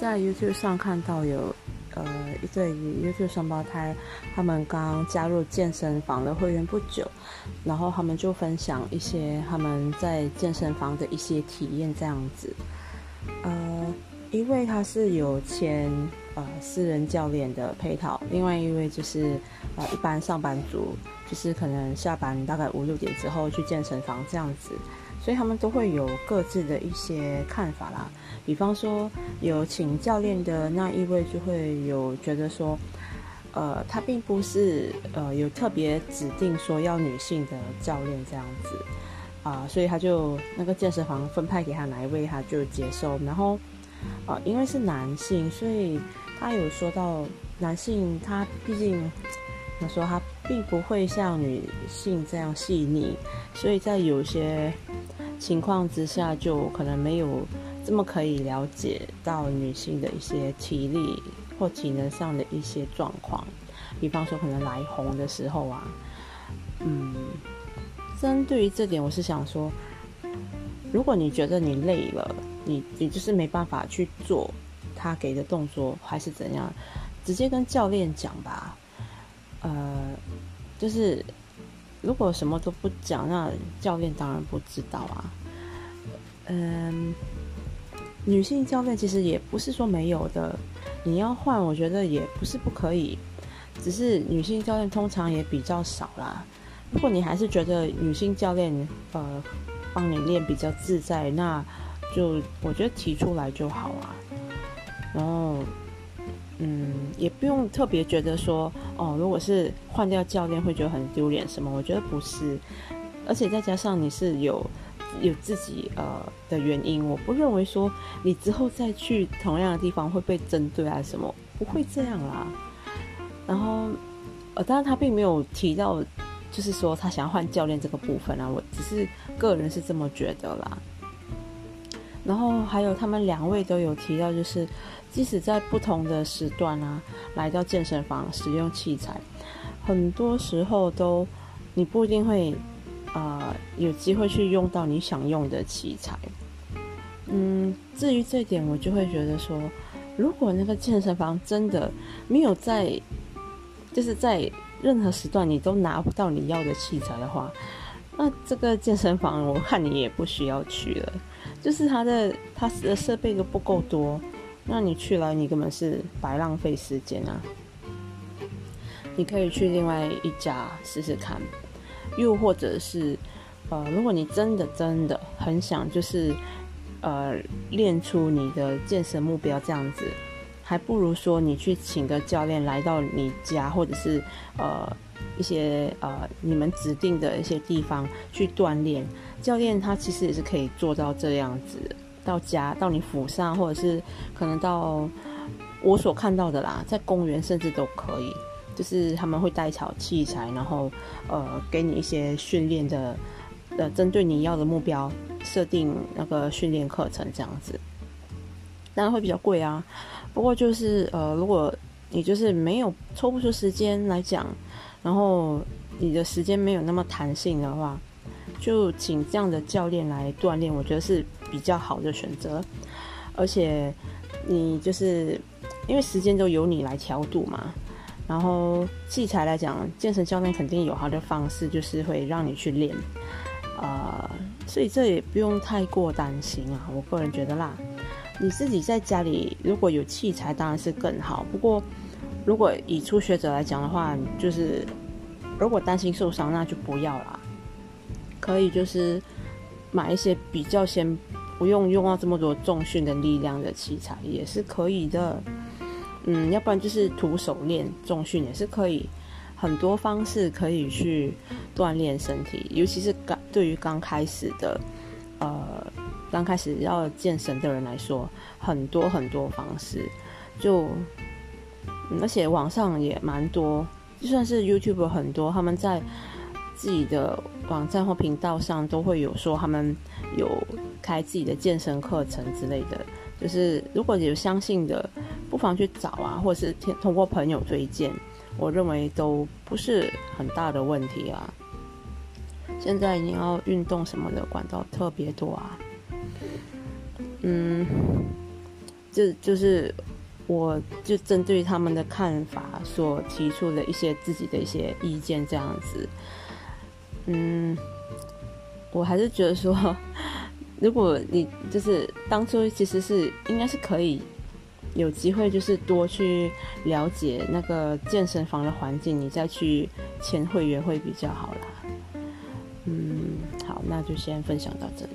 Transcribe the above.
在 YouTube 上看到有呃一对 YouTube 双胞胎，他们刚加入健身房的会员不久，然后他们就分享一些他们在健身房的一些体验这样子。呃，一位他是有签呃私人教练的配套，另外一位就是呃一般上班族，就是可能下班大概五六点之后去健身房这样子。所以他们都会有各自的一些看法啦。比方说，有请教练的那一位就会有觉得说，呃，他并不是呃有特别指定说要女性的教练这样子啊，所以他就那个健身房分派给他哪一位他就接受。然后啊，因为是男性，所以他有说到男性他毕竟他说他并不会像女性这样细腻，所以在有些。情况之下，就可能没有这么可以了解到女性的一些体力或体能上的一些状况。比方说，可能来红的时候啊，嗯，针对于这点，我是想说，如果你觉得你累了，你你就是没办法去做他给的动作，还是怎样，直接跟教练讲吧。呃，就是。如果什么都不讲，那教练当然不知道啊。嗯，女性教练其实也不是说没有的，你要换，我觉得也不是不可以，只是女性教练通常也比较少啦。如果你还是觉得女性教练呃帮你练比较自在，那就我觉得提出来就好啊。然后。嗯，也不用特别觉得说哦，如果是换掉教练会觉得很丢脸什么？我觉得不是，而且再加上你是有有自己呃的原因，我不认为说你之后再去同样的地方会被针对啊什么，不会这样啦。然后呃，当然他并没有提到，就是说他想要换教练这个部分啊，我只是个人是这么觉得啦。然后还有他们两位都有提到，就是。即使在不同的时段啊，来到健身房使用器材，很多时候都你不一定会啊有机会去用到你想用的器材。嗯，至于这点，我就会觉得说，如果那个健身房真的没有在，就是在任何时段你都拿不到你要的器材的话，那这个健身房我看你也不需要去了，就是它的它的设备都不够多。那你去了，你根本是白浪费时间啊！你可以去另外一家试试看，又或者是，呃，如果你真的真的很想，就是呃练出你的健身目标这样子，还不如说你去请个教练来到你家，或者是呃一些呃你们指定的一些地方去锻炼。教练他其实也是可以做到这样子。到家，到你府上，或者是可能到我所看到的啦，在公园甚至都可以，就是他们会带巧器材，然后呃给你一些训练的，呃针对你要的目标设定那个训练课程这样子，当然会比较贵啊。不过就是呃如果你就是没有抽不出时间来讲，然后你的时间没有那么弹性的话。就请这样的教练来锻炼，我觉得是比较好的选择。而且你就是因为时间都由你来调度嘛，然后器材来讲，健身教练肯定有他的方式，就是会让你去练啊，所以这也不用太过担心啊。我个人觉得啦，你自己在家里如果有器材，当然是更好。不过如果以初学者来讲的话，就是如果担心受伤，那就不要啦。可以就是买一些比较先不用用到这么多重训的力量的器材也是可以的，嗯，要不然就是徒手练重训也是可以，很多方式可以去锻炼身体，尤其是刚对于刚开始的，刚开始要健身的人来说，很多很多方式，就而且网上也蛮多，就算是 YouTube 很多，他们在。自己的网站或频道上都会有说他们有开自己的健身课程之类的，就是如果有相信的，不妨去找啊，或者是通过朋友推荐，我认为都不是很大的问题啊。现在你要运动什么的管道特别多啊，嗯，就就是我就针对他们的看法所提出的一些自己的一些意见这样子。嗯，我还是觉得说，如果你就是当初其实是应该是可以有机会，就是多去了解那个健身房的环境，你再去签会员会比较好啦。嗯，好，那就先分享到这里。